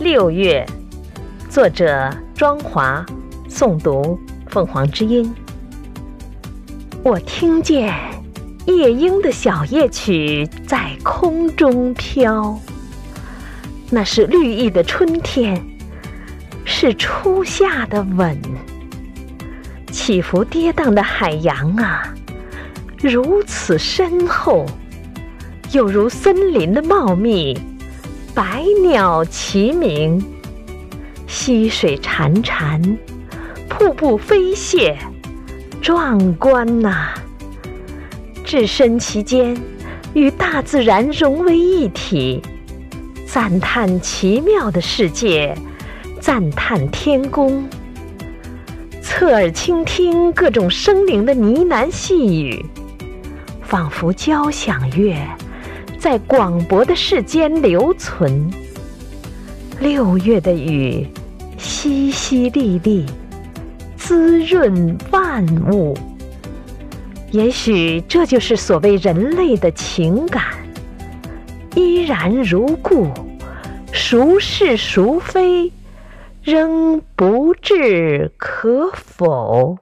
六月，作者庄华，诵读凤凰之音。我听见夜莺的小夜曲在空中飘，那是绿意的春天，是初夏的吻。起伏跌宕的海洋啊，如此深厚，又如森林的茂密。百鸟齐鸣，溪水潺潺，瀑布飞泻，壮观呐！置身其间，与大自然融为一体，赞叹奇妙的世界，赞叹天宫。侧耳倾听各种生灵的呢喃细语，仿佛交响乐。在广博的世间留存。六月的雨，淅淅沥沥，滋润万物。也许这就是所谓人类的情感，依然如故，孰是孰非，仍不置可否。